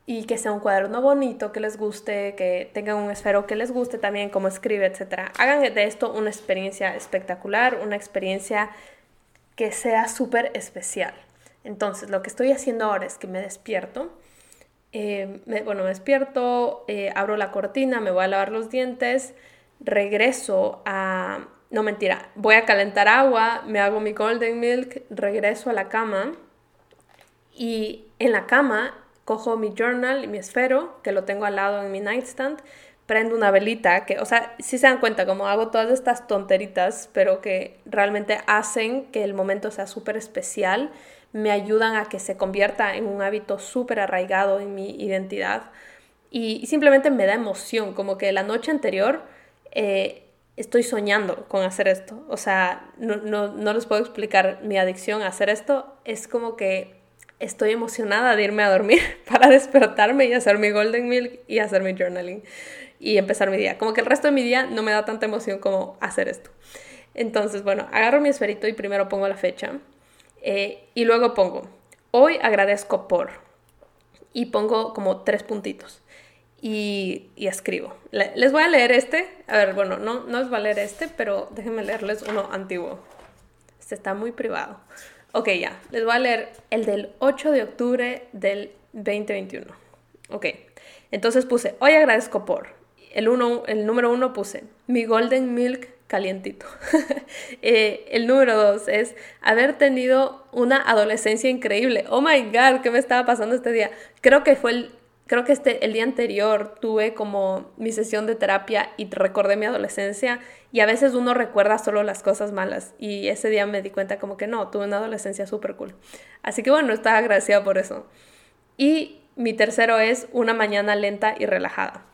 y que sea un cuaderno bonito, que les guste, que tengan un esfero que les guste también, como escribe, etc. Hagan de esto una experiencia espectacular, una experiencia que sea súper especial. Entonces, lo que estoy haciendo ahora es que me despierto. Em, bueno, me despierto, eh, abro la cortina, me voy a lavar los dientes, regreso a... No mentira, voy a calentar agua, me hago mi golden milk, regreso a la cama y en la cama cojo mi journal y mi esfero, que lo tengo al lado en mi nightstand, prendo una velita, que, o sea, si se dan cuenta, como hago todas estas tonteritas, pero que realmente hacen que el momento sea súper especial, me ayudan a que se convierta en un hábito súper arraigado en mi identidad y, y simplemente me da emoción, como que la noche anterior eh, estoy soñando con hacer esto. O sea, no, no, les puedo explicar mi adicción a hacer esto. Es como que estoy emocionada de irme a dormir (laughs) para despertarme y hacer mi golden milk y hacer mi journaling y empezar mi día. Como que el resto de mi día no me da tanta emoción como hacer esto. Entonces, bueno, agarro mi esferito y primero pongo la fecha eh, y luego pongo, hoy agradezco por y pongo como tres puntitos y, escribo. les voy a leer este. A ver, bueno, no, no les voy a leer este, pero déjenme leerles uno antiguo. Este está muy privado. Ok, ya. Les voy a leer el del 8 de octubre del 2021. Ok. Entonces puse, hoy agradezco por. El, uno, el número uno puse, mi golden milk calientito. (laughs) Eh, el número dos es haber tenido una adolescencia increíble. Oh my god, ¿qué me estaba pasando este día? Creo que fue el creo que este, el día anterior tuve como mi sesión de terapia y recordé mi adolescencia y a veces uno recuerda solo las cosas malas y ese día me di cuenta como que no, tuve una adolescencia súper cool. Así que bueno, estaba agradecida por eso. Y mi tercero es una mañana lenta y relajada.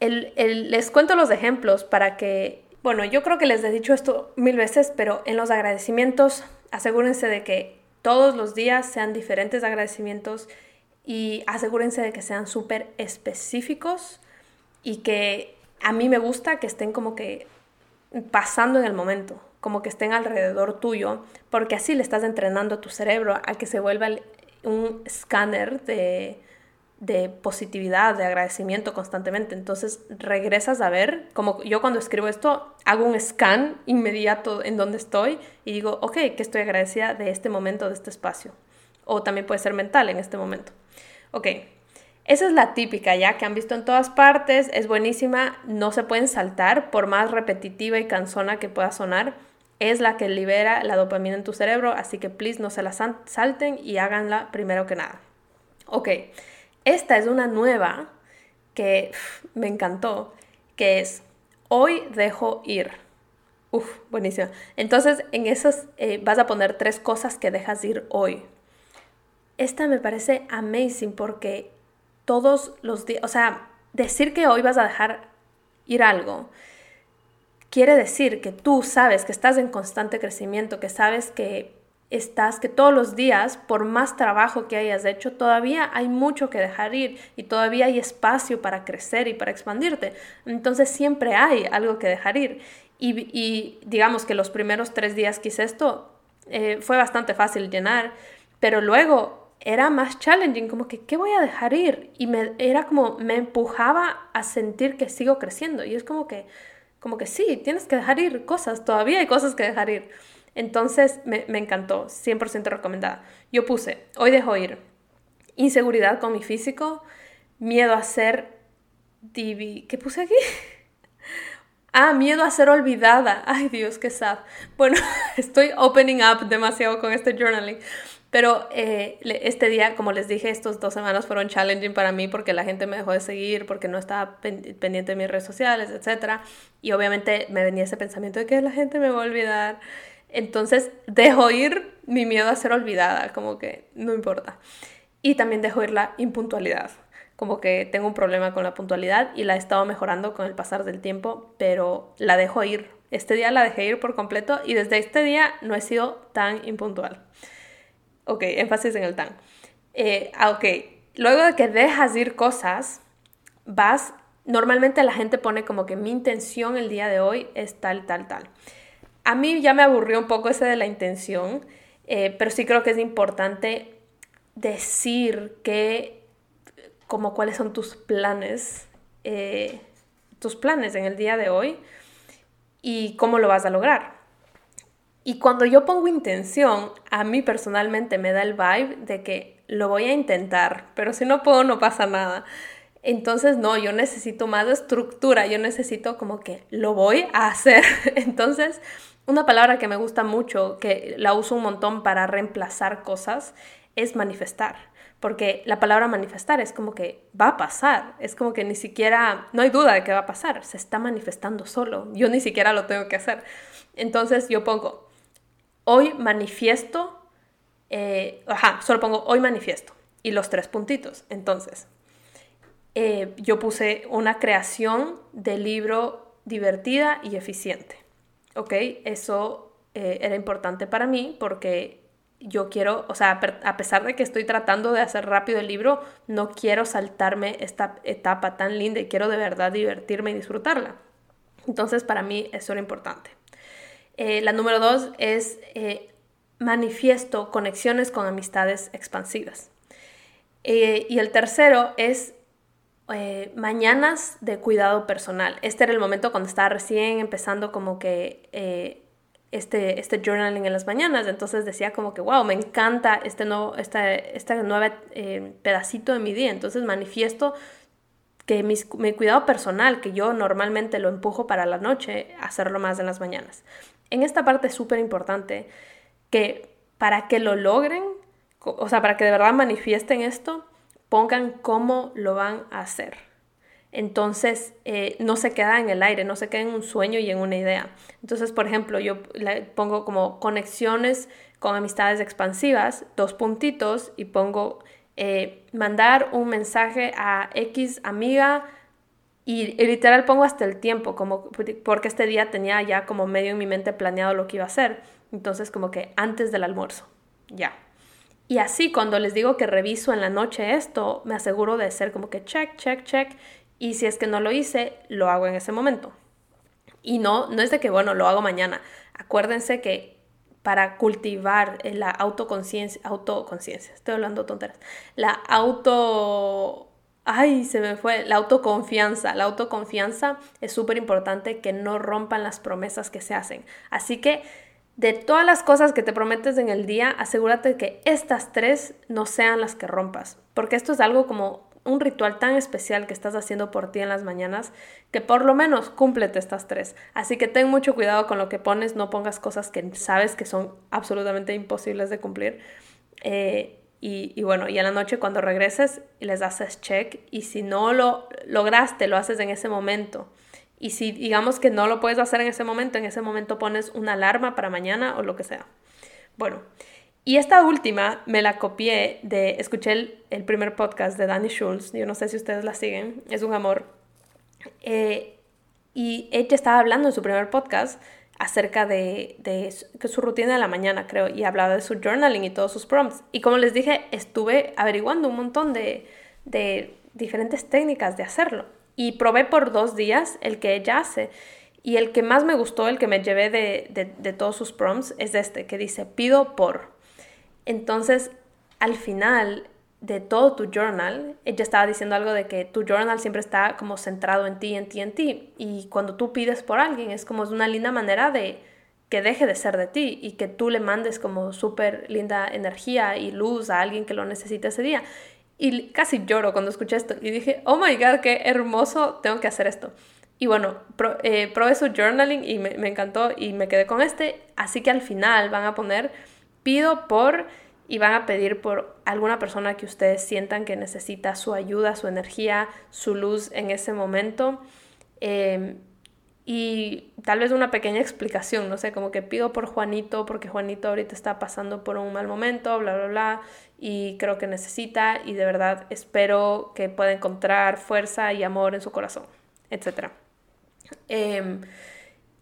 les cuento los ejemplos para que, bueno, yo creo que les he dicho esto mil veces, pero en los agradecimientos asegúrense de que todos los días sean diferentes agradecimientos y asegúrense de que sean súper específicos y que a mí me gusta que estén como que pasando en el momento, como que estén alrededor tuyo, porque así le estás entrenando a tu cerebro a que se vuelva un escáner de, de positividad, de agradecimiento constantemente. Entonces regresas a ver, como yo cuando escribo esto, hago un scan inmediato en donde estoy y digo, ok, que estoy agradecida de este momento, de este espacio. O también puede ser mental en este momento. Ok, esa es la típica ya que han visto en todas partes, es buenísima, no se pueden saltar por más repetitiva y cansona que pueda sonar. Es la que libera la dopamina en tu cerebro, así que please no se la salten y háganla primero que nada. Ok, esta es una nueva que me encantó, que es hoy dejo ir. Uf, buenísimo. Entonces, en esos eh, vas a poner tres cosas que dejas ir hoy. Esta me parece amazing porque todos los días, o sea, decir que hoy vas a dejar ir algo quiere decir que tú sabes que estás en constante crecimiento, que sabes que estás, que todos los días, por más trabajo que hayas hecho, todavía hay mucho que dejar ir y todavía hay espacio para crecer y para expandirte. Entonces siempre hay algo que dejar ir. Y, digamos que los primeros tres días que hice esto eh, fue bastante fácil llenar, pero luego era más challenging, como que, ¿qué voy a dejar ir? Y me, era como, me empujaba a sentir que sigo creciendo. Y es como que, como que sí, tienes que dejar ir cosas, todavía hay cosas que dejar ir. Entonces me, me encantó, 100% recomendada. Yo puse, hoy dejo ir inseguridad con mi físico, miedo a ser divi... ¿Qué puse aquí? (laughs) Ah, miedo a ser olvidada. Ay, Dios, qué sad. Bueno, (laughs) estoy opening up demasiado con este journaling. Pero eh, este día, como les dije, estos dos semanas fueron challenging para mí porque la gente me dejó de seguir, porque no estaba pendiente de mis redes sociales, etc. Y obviamente me venía ese pensamiento de que la gente me va a olvidar. Entonces dejo ir mi miedo a ser olvidada, como que no importa. Y también dejo ir la impuntualidad como que tengo un problema con la puntualidad y la he estado mejorando con el pasar del tiempo, pero la dejo ir. Este día la dejé ir por completo y desde este día no he sido tan impuntual. Ok, énfasis en el tan. Eh, ah, ok, luego de que dejas ir cosas, vas, normalmente la gente pone como que mi intención el día de hoy es tal, tal, tal. A mí ya me aburrió un poco ese de la intención, eh, pero sí creo que es importante decir que como cuáles son tus planes, eh, tus planes en el día de hoy y cómo lo vas a lograr. Y cuando yo pongo intención, a mí personalmente me da el vibe de que lo voy a intentar, pero si no puedo no pasa nada. Entonces, no, yo necesito más estructura, yo necesito como que lo voy a hacer. (laughs) Entonces, una palabra que me gusta mucho, que la uso un montón para reemplazar cosas, es manifestar porque la palabra manifestar es como que va a pasar, es como que ni siquiera, no hay duda de que va a pasar, se está manifestando solo, yo ni siquiera lo tengo que hacer. Entonces yo pongo, hoy manifiesto, eh, ajá, solo pongo hoy manifiesto y los tres puntitos. Entonces, eh, yo puse una creación de libro divertida y eficiente, ¿ok? Eso eh, era importante para mí porque yo quiero, o sea, a pesar de que estoy tratando de hacer rápido el libro, no quiero saltarme esta etapa tan linda y quiero de verdad divertirme y disfrutarla. Entonces, para mí eso era importante. Eh, la número dos es eh, manifiesto conexiones con amistades expansivas. Eh, y el tercero es mañanas de cuidado personal. Este era el momento cuando estaba recién empezando como que este, este journaling en las mañanas. Entonces decía como que, wow, me encanta este nuevo, esta nueva eh, pedacito de mi día. Entonces manifiesto que mi cuidado personal, que yo normalmente lo empujo para la noche, hacerlo más en las mañanas. En esta parte es súper importante que para que lo logren, o sea, para que de verdad manifiesten esto, pongan cómo lo van a hacer entonces eh, no se queda en el aire, no se queda en un sueño y en una idea. Entonces, por ejemplo, yo le pongo como conexiones con amistades expansivas, dos puntitos, y pongo eh, mandar un mensaje a X amiga y, literal pongo hasta el tiempo, como porque este día tenía ya como medio en mi mente planeado lo que iba a hacer. Entonces, como que antes del almuerzo, ya. Y así cuando les digo que reviso en la noche esto, me aseguro de ser como que check, check, check y si es que no lo hice, lo hago en ese momento. Y no, no es de que, bueno, lo hago mañana. Acuérdense que para cultivar la autoconciencia, autoconciencia, estoy hablando tonteras, la auto, ay, se me fue, la autoconfianza, la autoconfianza es súper importante que no rompan las promesas que se hacen. Así que de todas las cosas que te prometes en el día, asegúrate que estas tres no sean las que rompas, porque esto es algo como un ritual tan especial que estás haciendo por ti en las mañanas que por lo menos cúmplete estas tres. Así que ten mucho cuidado con lo que pones, no pongas cosas que sabes que son absolutamente imposibles de cumplir. Eh, y, bueno, y a la noche cuando regreses les haces check y si no lo lograste, lo haces en ese momento Y si digamos que no lo puedes hacer en ese momento, en ese momento pones una alarma para mañana o lo que sea. Bueno, y esta última me la copié de, escuché el, primer podcast de Danny Schultz, yo no sé si ustedes la siguen, es un amor. Eh, y ella estaba hablando en su primer podcast acerca de, de su, rutina de la mañana, creo, y hablaba de su journaling y todos sus prompts. Y como les dije, estuve averiguando un montón de, de diferentes técnicas de hacerlo. Y probé por dos días el que ella hace. Y el que más me gustó, el que me llevé de todos sus prompts, es este, que dice, pido por. Entonces, al final, de todo tu journal, ella estaba diciendo algo de que tu journal siempre está como centrado en ti, en ti, en ti. Y cuando tú pides por alguien, es como una linda manera de que deje de ser de ti y que tú le mandes como súper linda energía y luz a alguien que lo necesite ese día. Y casi lloro cuando escuché esto y dije, oh my god, qué hermoso, tengo que hacer esto. Y bueno, eh, probé su journaling y me, me encantó y me quedé con este. Así que al final van a poner, pido por y van a pedir por alguna persona que ustedes sientan que necesita su ayuda, su energía, su luz en ese momento. Em, y tal vez una pequeña explicación, no sé, como que pido por Juanito porque Juanito ahorita está pasando por un mal momento, bla, bla, bla, y creo que necesita y de verdad espero que pueda encontrar fuerza y amor en su corazón, etc. Em,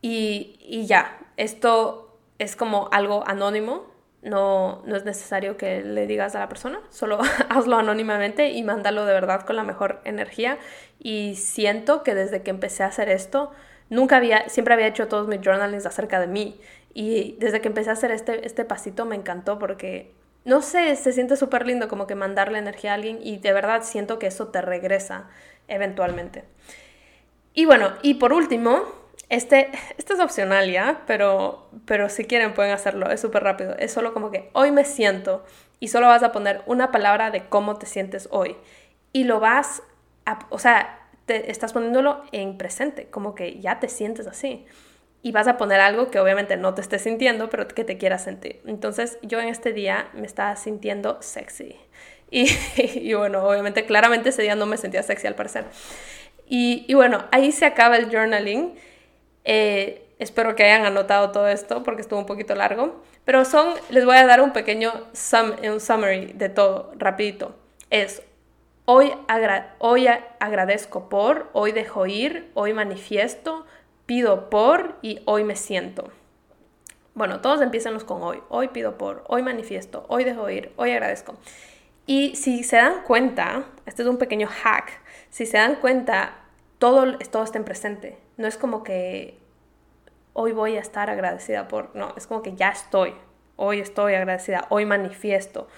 y, y ya, esto es como algo anónimo, no, no es necesario que le digas a la persona, solo (laughs) hazlo anónimamente y mándalo de verdad con la mejor energía. Y siento que desde que empecé a hacer esto, nunca había, siempre había hecho todos mis journalings acerca de mí. Y desde que empecé a hacer este, este pasito me encantó porque, no sé, se siente súper lindo como que mandarle energía a alguien y de verdad siento que eso te regresa eventualmente. Y bueno, y por último, este, este es opcional ya, pero, pero si quieren pueden hacerlo, es súper rápido. Es solo como que hoy me siento y solo vas a poner una palabra de cómo te sientes hoy. Y lo vas a, o sea, te estás poniéndolo en presente, como que ya te sientes así. Y vas a poner algo que obviamente no te estés sintiendo, pero que te quieras sentir. Entonces yo en este día me estaba sintiendo sexy. Y, (laughs) y bueno, obviamente claramente ese día no me sentía sexy al parecer. Y, y bueno, ahí se acaba el journaling. Eh, espero que hayan anotado todo esto porque estuvo un poquito largo. Pero son, les voy a dar un pequeño un summary de todo, rapidito. Es, hoy, hoy agradezco por, hoy dejo ir, hoy manifiesto, pido por y hoy me siento. Bueno, todos empiezan con hoy. Hoy pido por, hoy manifiesto, hoy dejo ir, hoy agradezco. Y si se dan cuenta, este es un pequeño hack, si se dan cuenta, todo, todo está en presente. No es como que hoy voy a estar agradecida por, no, es como que ya estoy, hoy estoy agradecida, hoy manifiesto.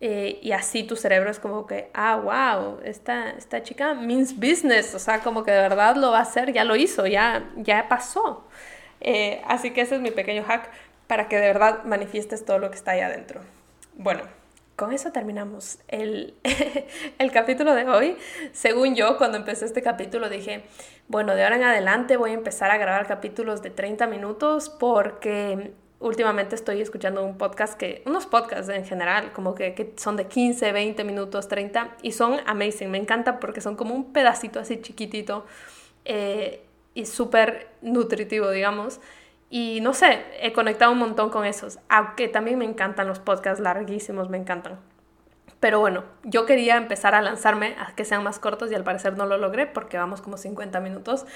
Eh, y así tu cerebro es como que, ah, wow, esta, esta chica means business, o sea, como que de verdad lo va a hacer, ya lo hizo, ya, ya pasó. Eh, así que ese es mi pequeño hack para que de verdad manifiestes todo lo que está ahí adentro. Bueno, con eso terminamos el, (laughs) el, capítulo de hoy. Según yo, cuando empecé este capítulo dije, bueno, de ahora en adelante voy a empezar a grabar capítulos de 30 minutos porque últimamente estoy escuchando un podcast que, unos podcasts en general, como que, que son de 15, 20 minutos, 30, y son amazing, me encanta porque son como un pedacito así chiquitito eh, y súper nutritivo, digamos. Y no sé, he conectado un montón con esos, aunque también me encantan los podcasts larguísimos, me encantan. Pero bueno, yo quería empezar a lanzarme a que sean más cortos y al parecer no lo logré porque vamos como 50 minutos.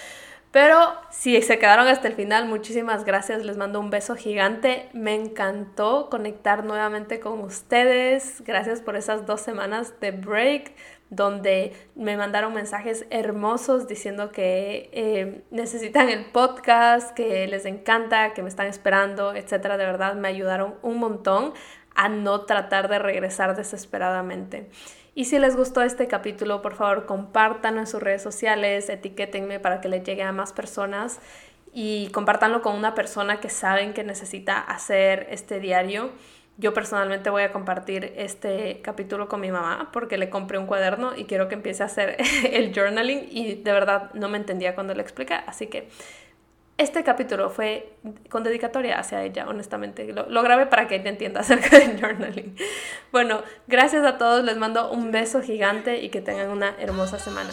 Pero si se quedaron hasta el final, muchísimas gracias, les mando un beso gigante. Me encantó conectar nuevamente con ustedes. Gracias por esas dos semanas de break donde me mandaron mensajes hermosos diciendo que eh, necesitan el podcast, que les encanta, que me están esperando, etcétera. De verdad me ayudaron un montón a no tratar de regresar desesperadamente. Y si les gustó este capítulo, por favor, compártanlo en sus redes sociales, etiquétenme para que le llegue a más personas y compártanlo con una persona que saben que necesita hacer este diario. Yo personalmente voy a compartir este capítulo con mi mamá porque le compré un cuaderno y quiero que empiece a hacer (laughs) el journaling y de verdad no me entendía cuando le expliqué, así que este capítulo fue con dedicatoria hacia ella, honestamente. Lo, grabé para que ella entienda (laughs) acerca del journaling. Bueno, gracias a todos, les mando un beso gigante y que tengan una hermosa semana.